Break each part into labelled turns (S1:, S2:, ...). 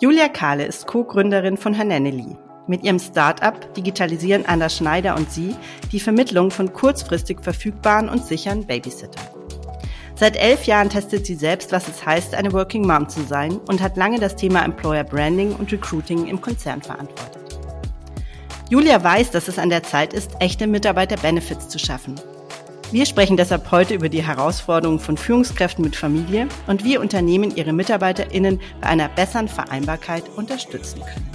S1: Julia Kahle ist Co-Gründerin von Hananely. Mit ihrem Start-up digitalisieren Anna Schneider und sie die Vermittlung von kurzfristig verfügbaren und sicheren Babysitter. Seit elf Jahren testet sie selbst, was es heißt, eine Working Mom zu sein und hat lange das Thema Employer Branding und Recruiting im Konzern verantwortet. Julia weiß, dass es an der Zeit ist, echte Mitarbeiter-Benefits zu schaffen. Wir sprechen deshalb heute über die Herausforderungen von Führungskräften mit Familie und wie Unternehmen ihre MitarbeiterInnen bei einer besseren Vereinbarkeit unterstützen können.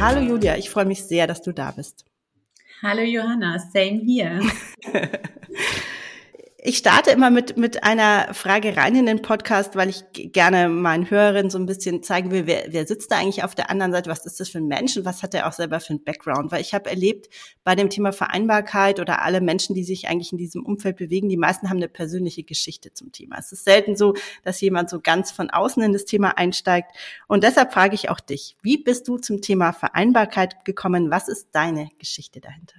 S1: Hallo Julia, ich freue mich sehr, dass du da bist.
S2: Hallo Johanna, same here.
S1: Ich starte immer mit, mit einer Frage rein in den Podcast, weil ich gerne meinen Hörerinnen so ein bisschen zeigen will, wer, wer sitzt da eigentlich auf der anderen Seite, was ist das für ein Mensch und was hat er auch selber für ein Background. Weil ich habe erlebt, bei dem Thema Vereinbarkeit oder alle Menschen, die sich eigentlich in diesem Umfeld bewegen, die meisten haben eine persönliche Geschichte zum Thema. Es ist selten so, dass jemand so ganz von außen in das Thema einsteigt. Und deshalb frage ich auch dich, wie bist du zum Thema Vereinbarkeit gekommen? Was ist deine Geschichte dahinter?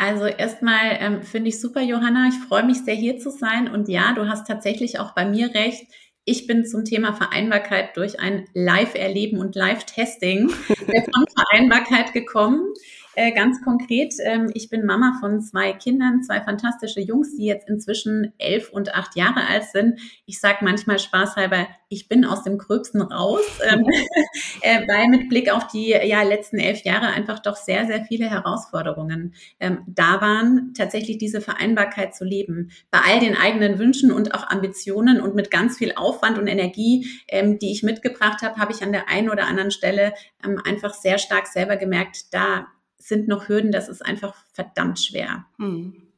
S2: Also erstmal ähm, finde ich super, Johanna. Ich freue mich sehr, hier zu sein. Und ja, du hast tatsächlich auch bei mir recht. Ich bin zum Thema Vereinbarkeit durch ein Live-Erleben und Live-Testing von Vereinbarkeit gekommen. Äh, ganz konkret, ähm, ich bin Mama von zwei Kindern, zwei fantastische Jungs, die jetzt inzwischen elf und acht Jahre alt sind. Ich sage manchmal spaßhalber, ich bin aus dem Gröbsten raus, ähm, äh, weil mit Blick auf die ja, letzten elf Jahre einfach doch sehr, sehr viele Herausforderungen ähm, da waren, tatsächlich diese Vereinbarkeit zu leben. Bei all den eigenen Wünschen und auch Ambitionen und mit ganz viel Aufwand und Energie, ähm, die ich mitgebracht habe, habe ich an der einen oder anderen Stelle ähm, einfach sehr stark selber gemerkt, da sind noch Hürden, das ist einfach verdammt schwer. Hm.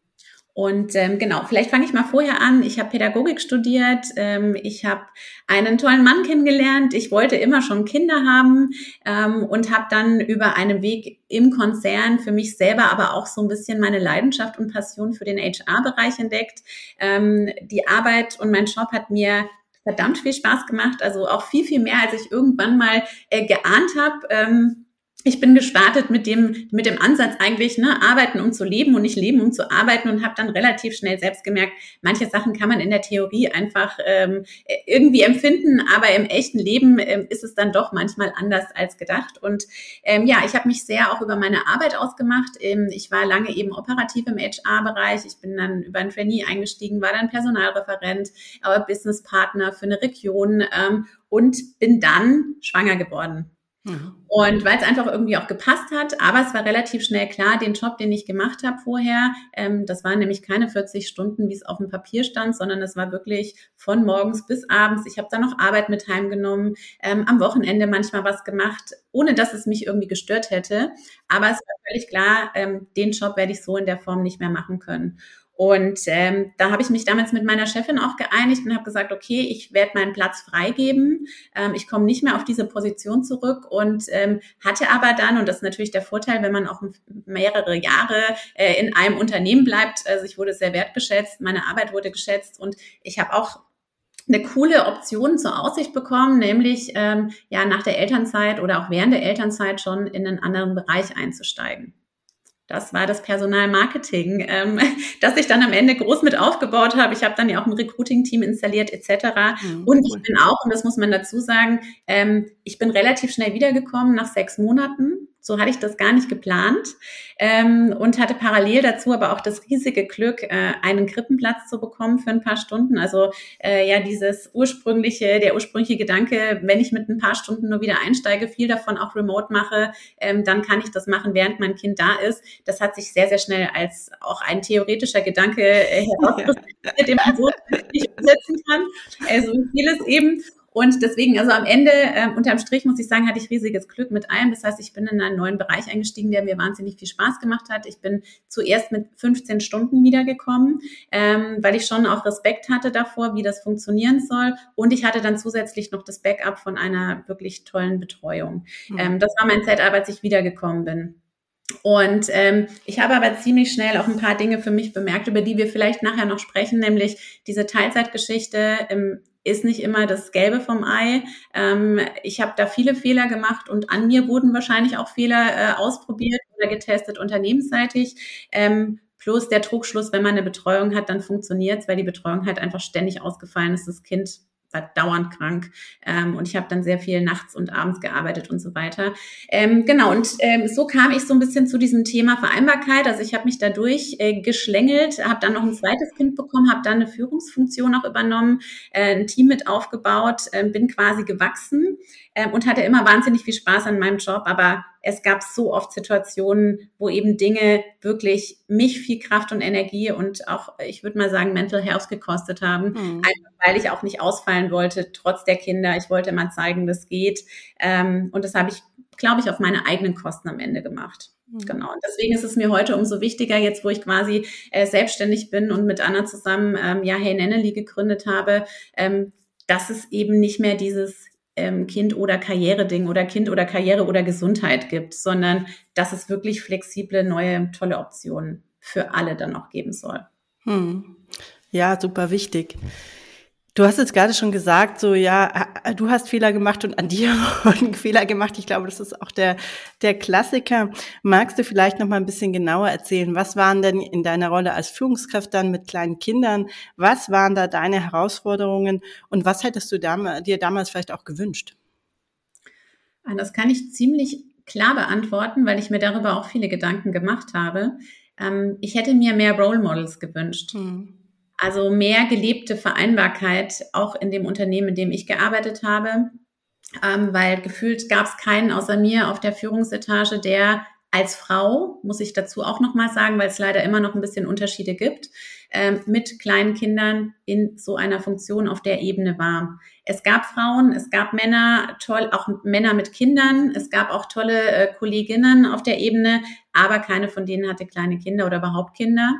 S2: Und ähm, genau, vielleicht fange ich mal vorher an. Ich habe Pädagogik studiert, ähm, ich habe einen tollen Mann kennengelernt, ich wollte immer schon Kinder haben ähm, und habe dann über einen Weg im Konzern für mich selber aber auch so ein bisschen meine Leidenschaft und Passion für den HR-Bereich entdeckt. Ähm, die Arbeit und mein Job hat mir verdammt viel Spaß gemacht, also auch viel, viel mehr, als ich irgendwann mal äh, geahnt habe. Ähm, ich bin gestartet mit dem mit dem Ansatz eigentlich ne arbeiten um zu leben und nicht leben um zu arbeiten und habe dann relativ schnell selbst gemerkt manche Sachen kann man in der Theorie einfach ähm, irgendwie empfinden aber im echten Leben ähm, ist es dann doch manchmal anders als gedacht. Und ähm, ja ich habe mich sehr auch über meine Arbeit ausgemacht. Ähm, ich war lange eben operativ im HR-Bereich ich bin dann über ein Trainee eingestiegen war dann Personalreferent aber Business Partner für eine Region ähm, und bin dann schwanger geworden Mhm. Und weil es einfach irgendwie auch gepasst hat, aber es war relativ schnell klar, den Job, den ich gemacht habe vorher, ähm, das waren nämlich keine 40 Stunden, wie es auf dem Papier stand, sondern es war wirklich von morgens bis abends. Ich habe da noch Arbeit mit heimgenommen, ähm, am Wochenende manchmal was gemacht, ohne dass es mich irgendwie gestört hätte. Aber es war völlig klar, ähm, den Job werde ich so in der Form nicht mehr machen können. Und ähm, da habe ich mich damals mit meiner Chefin auch geeinigt und habe gesagt, okay, ich werde meinen Platz freigeben. Ähm, ich komme nicht mehr auf diese Position zurück und ähm, hatte aber dann, und das ist natürlich der Vorteil, wenn man auch mehrere Jahre äh, in einem Unternehmen bleibt, also ich wurde sehr wertgeschätzt, meine Arbeit wurde geschätzt und ich habe auch eine coole Option zur Aussicht bekommen, nämlich ähm, ja nach der Elternzeit oder auch während der Elternzeit schon in einen anderen Bereich einzusteigen. Das war das Personalmarketing, ähm, das ich dann am Ende groß mit aufgebaut habe. Ich habe dann ja auch ein Recruiting-Team installiert etc. Mhm, und ich bin auch, und das muss man dazu sagen, ähm, ich bin relativ schnell wiedergekommen nach sechs Monaten so hatte ich das gar nicht geplant ähm, und hatte parallel dazu aber auch das riesige Glück, äh, einen Krippenplatz zu bekommen für ein paar Stunden. Also äh, ja, dieses ursprüngliche, der ursprüngliche Gedanke, wenn ich mit ein paar Stunden nur wieder einsteige, viel davon auch remote mache, ähm, dann kann ich das machen, während mein Kind da ist. Das hat sich sehr, sehr schnell als auch ein theoretischer Gedanke äh, herauskristallisiert, den man so nicht umsetzen kann. Also vieles eben. Und deswegen, also am Ende, äh, unterm Strich muss ich sagen, hatte ich riesiges Glück mit allem. Das heißt, ich bin in einen neuen Bereich eingestiegen, der mir wahnsinnig viel Spaß gemacht hat. Ich bin zuerst mit 15 Stunden wiedergekommen, ähm, weil ich schon auch Respekt hatte davor, wie das funktionieren soll. Und ich hatte dann zusätzlich noch das Backup von einer wirklich tollen Betreuung. Mhm. Ähm, das war mein Setup, als ich wiedergekommen bin. Und ähm, ich habe aber ziemlich schnell auch ein paar Dinge für mich bemerkt, über die wir vielleicht nachher noch sprechen, nämlich diese Teilzeitgeschichte. Ähm, ist nicht immer das Gelbe vom Ei. Ähm, ich habe da viele Fehler gemacht und an mir wurden wahrscheinlich auch Fehler äh, ausprobiert oder getestet unternehmensseitig. Ähm, plus der Trugschluss, wenn man eine Betreuung hat, dann funktioniert es, weil die Betreuung halt einfach ständig ausgefallen ist, das Kind war dauernd krank ähm, und ich habe dann sehr viel nachts und abends gearbeitet und so weiter. Ähm, genau, und ähm, so kam ich so ein bisschen zu diesem Thema Vereinbarkeit. Also ich habe mich dadurch äh, geschlängelt, habe dann noch ein zweites Kind bekommen, habe dann eine Führungsfunktion auch übernommen, äh, ein Team mit aufgebaut, äh, bin quasi gewachsen ähm, und hatte immer wahnsinnig viel Spaß an meinem Job, aber es gab so oft Situationen, wo eben Dinge wirklich mich viel Kraft und Energie und auch, ich würde mal sagen, Mental Health gekostet haben, mhm. einfach weil ich auch nicht ausfallen wollte, trotz der Kinder. Ich wollte mal zeigen, das geht. Ähm, und das habe ich, glaube ich, auf meine eigenen Kosten am Ende gemacht. Mhm. Genau. Und deswegen ist es mir heute umso wichtiger, jetzt wo ich quasi äh, selbstständig bin und mit Anna zusammen ähm, ja Hey Nenneli gegründet habe, ähm, dass es eben nicht mehr dieses ähm, Kind oder Karriere-Ding oder Kind oder Karriere oder Gesundheit gibt, sondern dass es wirklich flexible, neue, tolle Optionen für alle dann auch geben soll. Hm.
S1: Ja, super wichtig. Du hast jetzt gerade schon gesagt, so ja, du hast Fehler gemacht und an dir wurden Fehler gemacht. Ich glaube, das ist auch der der Klassiker. Magst du vielleicht noch mal ein bisschen genauer erzählen, was waren denn in deiner Rolle als Führungskraft dann mit kleinen Kindern? Was waren da deine Herausforderungen und was hättest du dam dir damals vielleicht auch gewünscht?
S2: Ah, das kann ich ziemlich klar beantworten, weil ich mir darüber auch viele Gedanken gemacht habe. Ähm, ich hätte mir mehr Role Models gewünscht. Hm also mehr gelebte Vereinbarkeit auch in dem Unternehmen, in dem ich gearbeitet habe, ähm, weil gefühlt gab es keinen außer mir auf der Führungsetage, der als Frau, muss ich dazu auch nochmal sagen, weil es leider immer noch ein bisschen Unterschiede gibt, ähm, mit kleinen Kindern in so einer Funktion auf der Ebene war. Es gab Frauen, es gab Männer, toll, auch Männer mit Kindern, es gab auch tolle äh, Kolleginnen auf der Ebene, aber keine von denen hatte kleine Kinder oder überhaupt Kinder.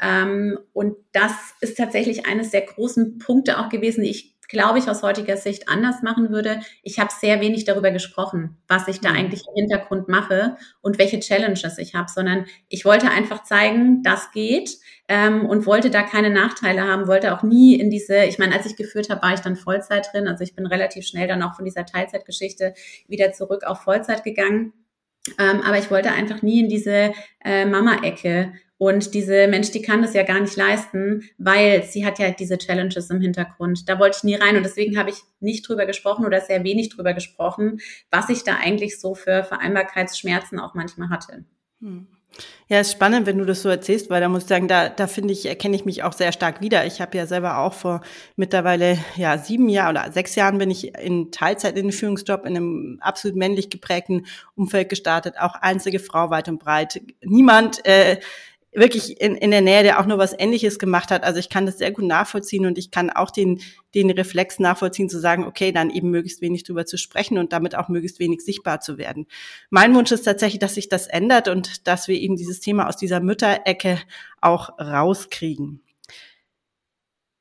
S2: Ähm, und das ist tatsächlich eines der großen Punkte auch gewesen, die ich glaube ich, aus heutiger Sicht anders machen würde. Ich habe sehr wenig darüber gesprochen, was ich da mhm. eigentlich im Hintergrund mache und welche Challenges ich habe, sondern ich wollte einfach zeigen, das geht ähm, und wollte da keine Nachteile haben, wollte auch nie in diese, ich meine, als ich geführt habe, war ich dann Vollzeit drin, also ich bin relativ schnell dann auch von dieser Teilzeitgeschichte wieder zurück auf Vollzeit gegangen. Ähm, aber ich wollte einfach nie in diese äh, Mama-Ecke und diese Mensch, die kann das ja gar nicht leisten, weil sie hat ja diese Challenges im Hintergrund. Da wollte ich nie rein und deswegen habe ich nicht drüber gesprochen oder sehr wenig drüber gesprochen, was ich da eigentlich so für Vereinbarkeitsschmerzen auch manchmal hatte. Hm.
S1: Ja, ist spannend, wenn du das so erzählst, weil da muss ich sagen, da, da finde ich, erkenne ich mich auch sehr stark wieder. Ich habe ja selber auch vor mittlerweile ja sieben Jahren oder sechs Jahren bin ich in Teilzeit in den Führungsjob in einem absolut männlich geprägten Umfeld gestartet, auch einzige Frau weit und breit. Niemand äh, wirklich in, in der Nähe, der auch nur was Ähnliches gemacht hat. Also ich kann das sehr gut nachvollziehen und ich kann auch den, den Reflex nachvollziehen zu sagen, okay, dann eben möglichst wenig drüber zu sprechen und damit auch möglichst wenig sichtbar zu werden. Mein Wunsch ist tatsächlich, dass sich das ändert und dass wir eben dieses Thema aus dieser Mütterecke auch rauskriegen.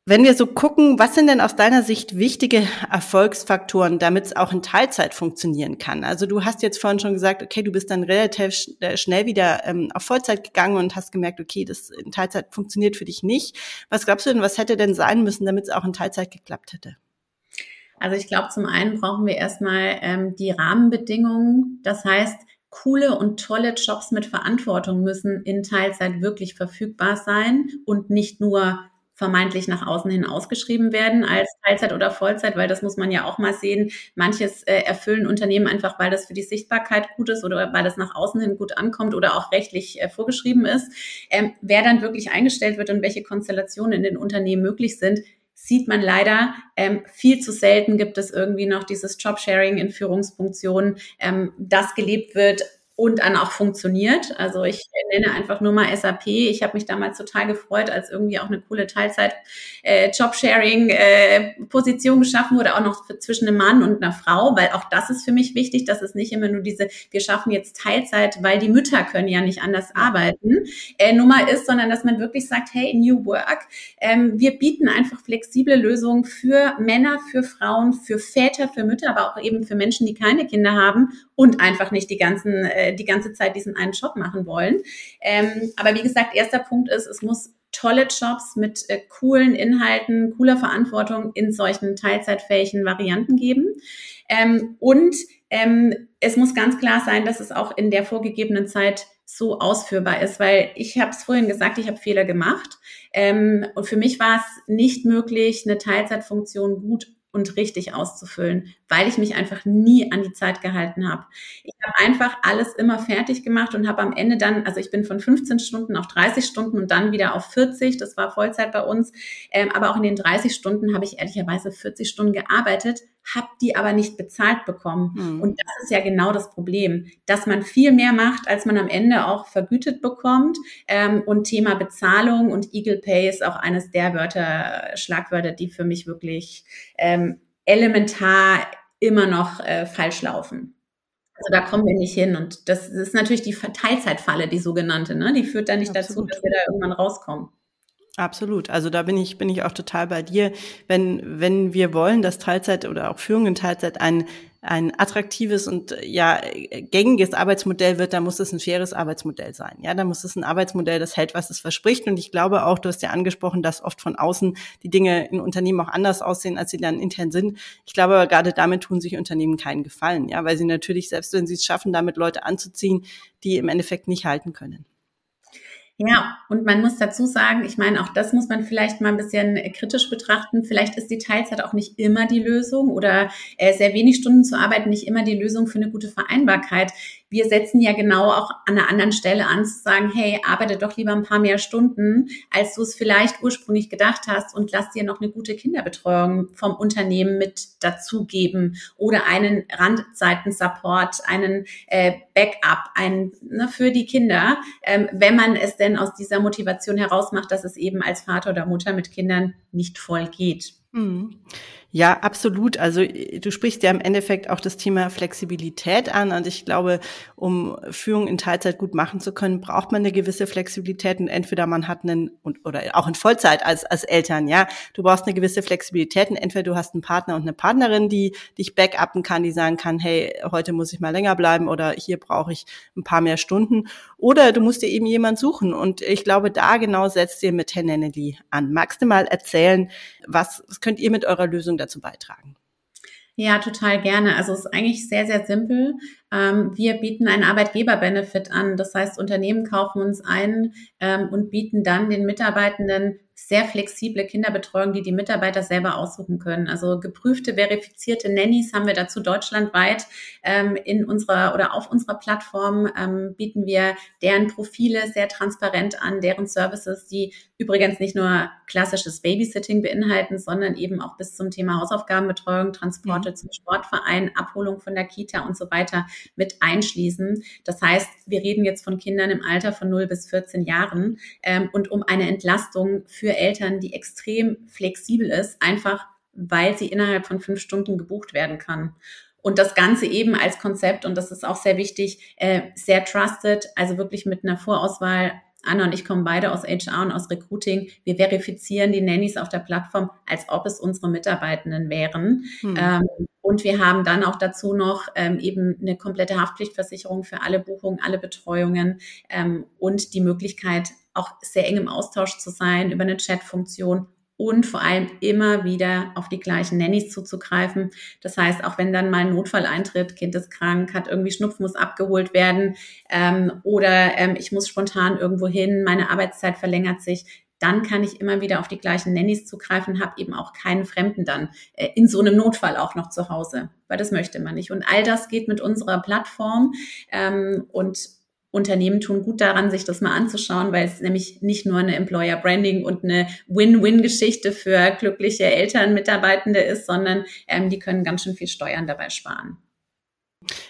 S1: Wenn wir so gucken, was sind denn aus deiner Sicht wichtige Erfolgsfaktoren, damit es auch in Teilzeit funktionieren kann? Also du hast jetzt vorhin schon gesagt, okay, du bist dann relativ äh, schnell wieder ähm, auf Vollzeit gegangen und hast gemerkt, okay, das in Teilzeit funktioniert für dich nicht. Was glaubst du denn, was hätte denn sein müssen, damit es auch in Teilzeit geklappt hätte?
S2: Also ich glaube, zum einen brauchen wir erstmal ähm, die Rahmenbedingungen. Das heißt, coole und tolle Jobs mit Verantwortung müssen in Teilzeit wirklich verfügbar sein und nicht nur vermeintlich nach außen hin ausgeschrieben werden als Teilzeit oder Vollzeit, weil das muss man ja auch mal sehen. Manches äh, erfüllen Unternehmen einfach, weil das für die Sichtbarkeit gut ist oder weil das nach außen hin gut ankommt oder auch rechtlich äh, vorgeschrieben ist. Ähm, wer dann wirklich eingestellt wird und welche Konstellationen in den Unternehmen möglich sind, sieht man leider ähm, viel zu selten gibt es irgendwie noch dieses Jobsharing in Führungsfunktionen, ähm, das gelebt wird und dann auch funktioniert. Also ich nenne einfach nur mal SAP. Ich habe mich damals total gefreut, als irgendwie auch eine coole Teilzeit äh, Jobsharing äh, Position geschaffen wurde, auch noch zwischen einem Mann und einer Frau, weil auch das ist für mich wichtig, dass es nicht immer nur diese wir schaffen jetzt Teilzeit, weil die Mütter können ja nicht anders arbeiten äh, Nummer ist, sondern dass man wirklich sagt, hey New Work, ähm, wir bieten einfach flexible Lösungen für Männer, für Frauen, für Väter, für Mütter, aber auch eben für Menschen, die keine Kinder haben und einfach nicht die ganzen äh, die ganze Zeit diesen einen Job machen wollen. Ähm, aber wie gesagt, erster Punkt ist, es muss tolle Jobs mit äh, coolen Inhalten, cooler Verantwortung in solchen teilzeitfähigen Varianten geben. Ähm, und ähm, es muss ganz klar sein, dass es auch in der vorgegebenen Zeit so ausführbar ist, weil ich habe es vorhin gesagt, ich habe Fehler gemacht. Ähm, und für mich war es nicht möglich, eine Teilzeitfunktion gut und richtig auszufüllen, weil ich mich einfach nie an die Zeit gehalten habe. Ich habe einfach alles immer fertig gemacht und habe am Ende dann, also ich bin von 15 Stunden auf 30 Stunden und dann wieder auf 40, das war Vollzeit bei uns, ähm, aber auch in den 30 Stunden habe ich ehrlicherweise 40 Stunden gearbeitet, habe die aber nicht bezahlt bekommen. Mhm. Und das ist ja genau das Problem, dass man viel mehr macht, als man am Ende auch vergütet bekommt. Ähm, und Thema Bezahlung und Eagle Pay ist auch eines der Wörter, Schlagwörter, die für mich wirklich ähm, elementar immer noch äh, falsch laufen. Also da kommen wir nicht hin. Und das ist natürlich die Teilzeitfalle, die sogenannte, ne? Die führt dann nicht Absolut. dazu, dass wir da irgendwann rauskommen.
S1: Absolut. Also da bin ich, bin ich auch total bei dir. Wenn, wenn wir wollen, dass Teilzeit oder auch Führung in Teilzeit ein, ein attraktives und ja gängiges Arbeitsmodell wird, dann muss es ein faires Arbeitsmodell sein. Ja, dann muss es ein Arbeitsmodell, das hält, was es verspricht. Und ich glaube auch, du hast ja angesprochen, dass oft von außen die Dinge in Unternehmen auch anders aussehen, als sie dann intern sind. Ich glaube aber gerade damit tun sich Unternehmen keinen Gefallen. Ja, weil sie natürlich, selbst wenn sie es schaffen, damit Leute anzuziehen, die im Endeffekt nicht halten können.
S2: Ja, und man muss dazu sagen, ich meine, auch das muss man vielleicht mal ein bisschen kritisch betrachten. Vielleicht ist die Teilzeit auch nicht immer die Lösung oder äh, sehr wenig Stunden zu arbeiten nicht immer die Lösung für eine gute Vereinbarkeit wir setzen ja genau auch an einer anderen Stelle an, zu sagen, hey, arbeite doch lieber ein paar mehr Stunden, als du es vielleicht ursprünglich gedacht hast und lass dir noch eine gute Kinderbetreuung vom Unternehmen mit dazugeben oder einen Randzeiten-Support, einen äh, Backup, einen ne, für die Kinder, ähm, wenn man es denn aus dieser Motivation heraus macht, dass es eben als Vater oder Mutter mit Kindern nicht voll geht. Mhm.
S1: Ja, absolut. Also äh, du sprichst ja im Endeffekt auch das Thema Flexibilität an. Und ich glaube, um Führung in Teilzeit gut machen zu können, braucht man eine gewisse Flexibilität. Und entweder man hat einen, oder auch in Vollzeit als, als Eltern, ja. Du brauchst eine gewisse Flexibilität. Und entweder du hast einen Partner und eine Partnerin, die dich backuppen kann, die sagen kann, hey, heute muss ich mal länger bleiben oder hier brauche ich ein paar mehr Stunden. Oder du musst dir eben jemand suchen. Und ich glaube, da genau setzt ihr mit Herrn Nenneli an. Magst du mal erzählen, was, was könnt ihr mit eurer Lösung dazu beitragen?
S2: Ja, total gerne. Also es ist eigentlich sehr, sehr simpel. Ähm, wir bieten einen Arbeitgeber-Benefit an. Das heißt, Unternehmen kaufen uns ein ähm, und bieten dann den Mitarbeitenden sehr flexible Kinderbetreuung, die die Mitarbeiter selber aussuchen können. Also geprüfte, verifizierte Nannies haben wir dazu deutschlandweit ähm, in unserer oder auf unserer Plattform ähm, bieten wir deren Profile sehr transparent an, deren Services, die übrigens nicht nur klassisches Babysitting beinhalten, sondern eben auch bis zum Thema Hausaufgabenbetreuung, Transporte mhm. zum Sportverein, Abholung von der Kita und so weiter mit einschließen. Das heißt, wir reden jetzt von Kindern im Alter von 0 bis 14 Jahren ähm, und um eine Entlastung für für Eltern, die extrem flexibel ist, einfach weil sie innerhalb von fünf Stunden gebucht werden kann. Und das Ganze eben als Konzept, und das ist auch sehr wichtig, äh, sehr trusted, also wirklich mit einer Vorauswahl. Anna und ich kommen beide aus HR und aus Recruiting. Wir verifizieren die Nannies auf der Plattform, als ob es unsere Mitarbeitenden wären. Hm. Ähm, und wir haben dann auch dazu noch ähm, eben eine komplette Haftpflichtversicherung für alle Buchungen, alle Betreuungen ähm, und die Möglichkeit, auch sehr eng im Austausch zu sein über eine Chatfunktion und vor allem immer wieder auf die gleichen Nannies zuzugreifen. Das heißt, auch wenn dann mal ein Notfall eintritt, Kind ist krank, hat irgendwie Schnupfen, muss abgeholt werden ähm, oder ähm, ich muss spontan irgendwo hin, meine Arbeitszeit verlängert sich, dann kann ich immer wieder auf die gleichen Nannies zugreifen, habe eben auch keinen Fremden dann äh, in so einem Notfall auch noch zu Hause, weil das möchte man nicht. Und all das geht mit unserer Plattform ähm, und Unternehmen tun gut daran, sich das mal anzuschauen, weil es nämlich nicht nur eine Employer Branding und eine Win-Win-Geschichte für glückliche Eltern, Mitarbeitende ist, sondern ähm, die können ganz schön viel Steuern dabei sparen.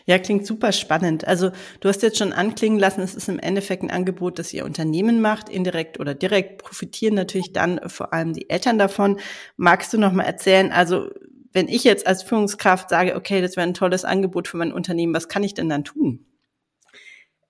S1: Ja, klingt super spannend. Also du hast jetzt schon anklingen lassen, es ist im Endeffekt ein Angebot, das ihr Unternehmen macht, indirekt oder direkt profitieren natürlich dann vor allem die Eltern davon. Magst du noch mal erzählen, also wenn ich jetzt als Führungskraft sage, okay, das wäre ein tolles Angebot für mein Unternehmen, was kann ich denn dann tun?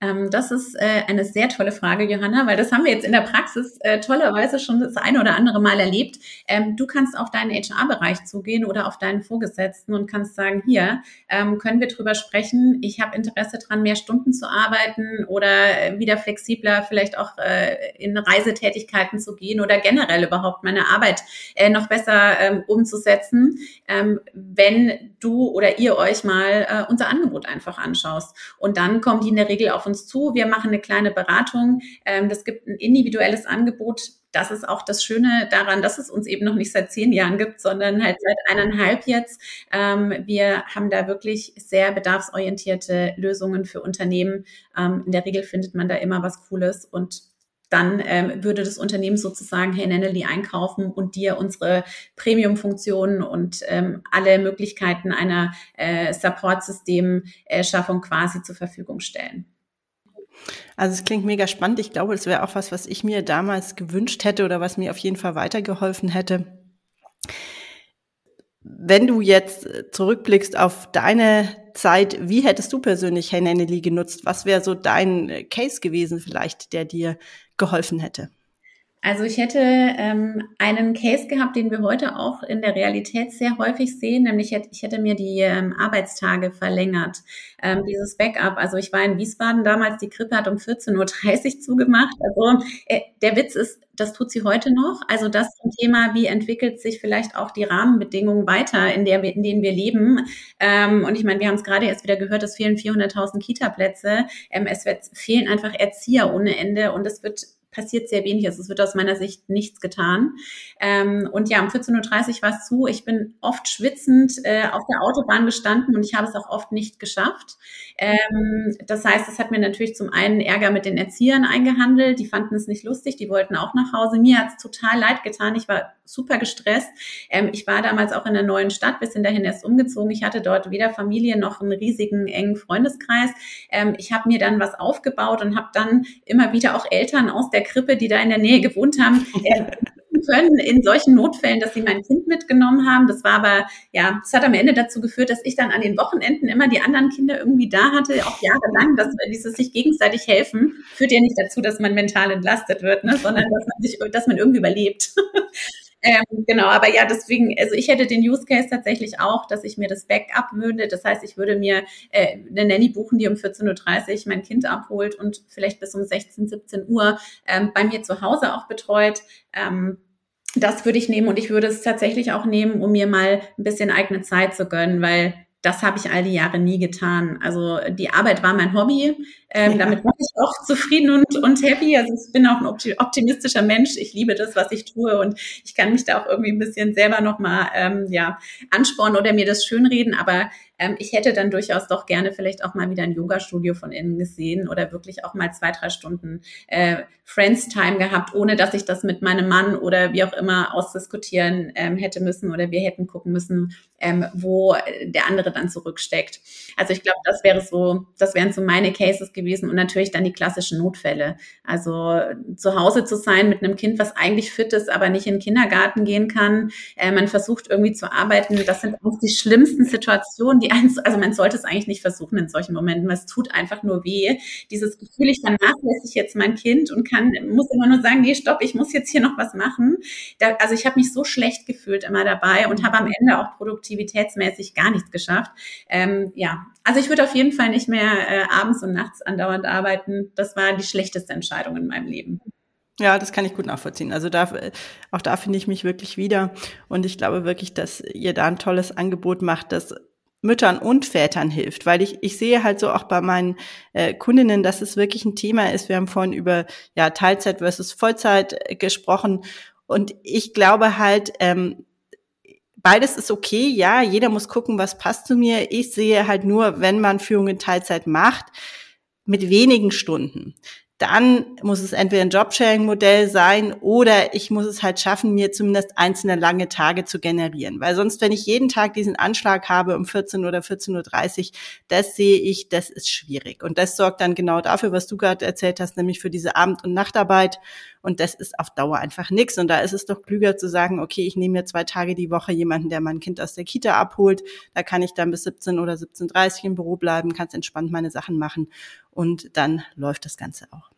S2: Ähm, das ist äh, eine sehr tolle Frage, Johanna, weil das haben wir jetzt in der Praxis äh, tollerweise schon das eine oder andere Mal erlebt. Ähm, du kannst auf deinen HR-Bereich zugehen oder auf deinen Vorgesetzten und kannst sagen, hier ähm, können wir drüber sprechen. Ich habe Interesse daran, mehr Stunden zu arbeiten oder äh, wieder flexibler vielleicht auch äh, in Reisetätigkeiten zu gehen oder generell überhaupt meine Arbeit äh, noch besser ähm, umzusetzen, ähm, wenn du oder ihr euch mal äh, unser Angebot einfach anschaust. Und dann kommen die in der Regel auf uns uns zu. Wir machen eine kleine Beratung. Ähm, das gibt ein individuelles Angebot das ist auch das Schöne daran, dass es uns eben noch nicht seit zehn Jahren gibt, sondern halt seit eineinhalb jetzt. Ähm, wir haben da wirklich sehr bedarfsorientierte Lösungen für Unternehmen. Ähm, in der Regel findet man da immer was Cooles und dann ähm, würde das Unternehmen sozusagen Hey Nenneli einkaufen und dir unsere Premium-Funktionen und ähm, alle Möglichkeiten einer äh, Support-System-Schaffung quasi zur Verfügung stellen.
S1: Also es klingt mega spannend. Ich glaube, das wäre auch was, was ich mir damals gewünscht hätte oder was mir auf jeden Fall weitergeholfen hätte. Wenn du jetzt zurückblickst auf deine Zeit, wie hättest du persönlich Hey Nenneli genutzt? Was wäre so dein Case gewesen vielleicht, der dir geholfen hätte?
S2: Also ich hätte ähm, einen Case gehabt, den wir heute auch in der Realität sehr häufig sehen, nämlich hätte, ich hätte mir die ähm, Arbeitstage verlängert. Ähm, dieses Backup, also ich war in Wiesbaden damals, die Krippe hat um 14.30 Uhr zugemacht. Also äh, der Witz ist, das tut sie heute noch. Also das zum Thema, wie entwickelt sich vielleicht auch die Rahmenbedingungen weiter, in, der, in denen wir leben. Ähm, und ich meine, wir haben es gerade erst wieder gehört, es fehlen 400.000 Kita-Plätze. Ähm, es wird, fehlen einfach Erzieher ohne Ende und es wird passiert sehr wenig. Also es wird aus meiner Sicht nichts getan. Ähm, und ja, um 14.30 Uhr war es zu. Ich bin oft schwitzend äh, auf der Autobahn gestanden und ich habe es auch oft nicht geschafft. Ähm, das heißt, es hat mir natürlich zum einen Ärger mit den Erziehern eingehandelt. Die fanden es nicht lustig, die wollten auch nach Hause. Mir hat es total leid getan. Ich war super gestresst. Ähm, ich war damals auch in der neuen Stadt, sind dahin erst umgezogen. Ich hatte dort weder Familie noch einen riesigen engen Freundeskreis. Ähm, ich habe mir dann was aufgebaut und habe dann immer wieder auch Eltern aus der Krippe, die da in der Nähe gewohnt haben, äh, können in solchen Notfällen, dass sie mein Kind mitgenommen haben. Das war aber, ja, das hat am Ende dazu geführt, dass ich dann an den Wochenenden immer die anderen Kinder irgendwie da hatte, auch jahrelang, dass dieses sich gegenseitig helfen, führt ja nicht dazu, dass man mental entlastet wird, ne, sondern dass man sich, dass man irgendwie überlebt. Ähm, genau, aber ja, deswegen, also ich hätte den Use Case tatsächlich auch, dass ich mir das Backup würde. Das heißt, ich würde mir äh, eine Nanny buchen, die um 14.30 Uhr mein Kind abholt und vielleicht bis um 16, 17 Uhr ähm, bei mir zu Hause auch betreut. Ähm, das würde ich nehmen und ich würde es tatsächlich auch nehmen, um mir mal ein bisschen eigene Zeit zu gönnen, weil das habe ich all die Jahre nie getan. Also die Arbeit war mein Hobby. Ähm, ja. Damit war ich auch zufrieden und, und happy. Also ich bin auch ein optimistischer Mensch. Ich liebe das, was ich tue und ich kann mich da auch irgendwie ein bisschen selber nochmal ähm, ja, anspornen oder mir das schönreden. Aber ähm, ich hätte dann durchaus doch gerne vielleicht auch mal wieder ein Yoga-Studio von innen gesehen oder wirklich auch mal zwei, drei Stunden äh, Friends-Time gehabt, ohne dass ich das mit meinem Mann oder wie auch immer ausdiskutieren ähm, hätte müssen oder wir hätten gucken müssen, ähm, wo der andere dann zurücksteckt. Also ich glaube, das wäre so, das wären so meine Cases gewesen und natürlich dann die klassischen Notfälle. Also zu Hause zu sein mit einem Kind, was eigentlich fit ist, aber nicht in den Kindergarten gehen kann. Äh, man versucht irgendwie zu arbeiten. Das sind auch die schlimmsten Situationen, die eins, also man sollte es eigentlich nicht versuchen in solchen Momenten, es tut einfach nur weh. Dieses Gefühl, ich vernachlässige jetzt mein Kind und kann, muss immer nur sagen, nee, stopp, ich muss jetzt hier noch was machen. Da, also ich habe mich so schlecht gefühlt immer dabei und habe am Ende auch produktivitätsmäßig gar nichts geschafft. Ähm, ja, also ich würde auf jeden Fall nicht mehr äh, abends und nachts andauernd arbeiten. Das war die schlechteste Entscheidung in meinem Leben.
S1: Ja, das kann ich gut nachvollziehen. Also da, auch da finde ich mich wirklich wieder. Und ich glaube wirklich, dass ihr da ein tolles Angebot macht, das Müttern und Vätern hilft, weil ich, ich sehe halt so auch bei meinen äh, Kundinnen, dass es wirklich ein Thema ist. Wir haben vorhin über ja, Teilzeit versus Vollzeit äh, gesprochen und ich glaube halt, ähm, beides ist okay, ja, jeder muss gucken, was passt zu mir. Ich sehe halt nur, wenn man Führung in Teilzeit macht, mit wenigen Stunden dann muss es entweder ein Jobsharing-Modell sein oder ich muss es halt schaffen, mir zumindest einzelne lange Tage zu generieren. Weil sonst, wenn ich jeden Tag diesen Anschlag habe um 14 oder 14.30 Uhr, das sehe ich, das ist schwierig. Und das sorgt dann genau dafür, was du gerade erzählt hast, nämlich für diese Abend- und Nachtarbeit. Und das ist auf Dauer einfach nichts. Und da ist es doch klüger zu sagen, okay, ich nehme mir zwei Tage die Woche jemanden, der mein Kind aus der Kita abholt. Da kann ich dann bis 17 oder 17.30 Uhr im Büro bleiben, kann entspannt meine Sachen machen und dann läuft das Ganze auch.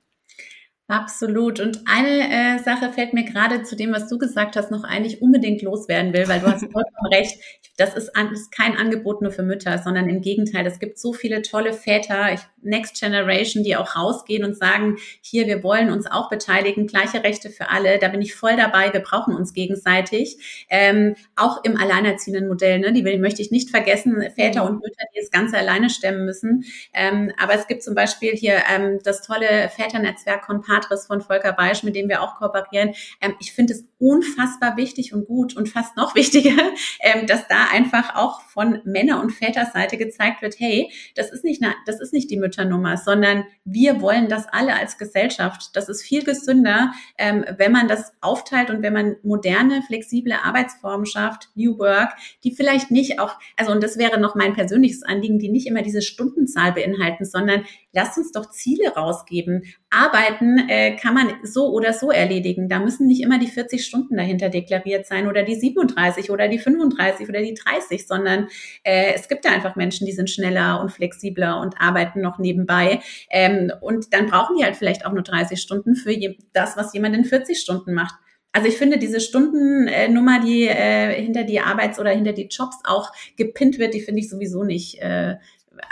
S2: Absolut. Und eine äh, Sache fällt mir gerade zu dem, was du gesagt hast, noch eigentlich unbedingt loswerden will, weil du hast vollkommen recht. Das ist, ist kein Angebot nur für Mütter, sondern im Gegenteil. Es gibt so viele tolle Väter. Ich Next Generation, die auch rausgehen und sagen, hier, wir wollen uns auch beteiligen, gleiche Rechte für alle, da bin ich voll dabei, wir brauchen uns gegenseitig. Ähm, auch im alleinerziehenden Modell, ne, die will, möchte ich nicht vergessen, Väter mhm. und Mütter, die das Ganze alleine stemmen müssen. Ähm, aber es gibt zum Beispiel hier ähm, das tolle Väternetzwerk Compatris von Volker Beisch, mit dem wir auch kooperieren. Ähm, ich finde es unfassbar wichtig und gut und fast noch wichtiger, ähm, dass da einfach auch von Männer- und Väterseite gezeigt wird, hey, das ist nicht, das ist nicht die Mütternummer, sondern wir wollen das alle als Gesellschaft. Das ist viel gesünder, ähm, wenn man das aufteilt und wenn man moderne, flexible Arbeitsformen schafft, New Work, die vielleicht nicht auch, also und das wäre noch mein persönliches Anliegen, die nicht immer diese Stundenzahl beinhalten, sondern lasst uns doch Ziele rausgeben. Arbeiten äh, kann man so oder so erledigen. Da müssen nicht immer die 40 Stunden dahinter deklariert sein oder die 37 oder die 35 oder die 30, sondern äh, es gibt ja einfach Menschen, die sind schneller und flexibler und arbeiten noch nebenbei. Ähm, und dann brauchen die halt vielleicht auch nur 30 Stunden für das, was jemand in 40 Stunden macht. Also ich finde diese Stundennummer, die äh, hinter die Arbeits- oder hinter die Jobs auch gepinnt wird, die finde ich sowieso nicht äh,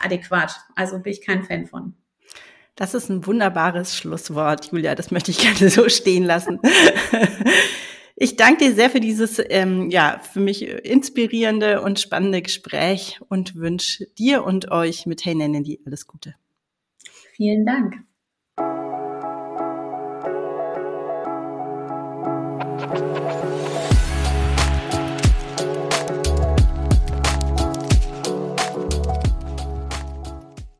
S2: adäquat. Also bin ich kein Fan von.
S1: Das ist ein wunderbares Schlusswort, Julia. Das möchte ich gerne so stehen lassen. Ich danke dir sehr für dieses, ähm, ja, für mich inspirierende und spannende Gespräch und wünsche dir und euch mit Hey Nanny alles Gute.
S2: Vielen Dank.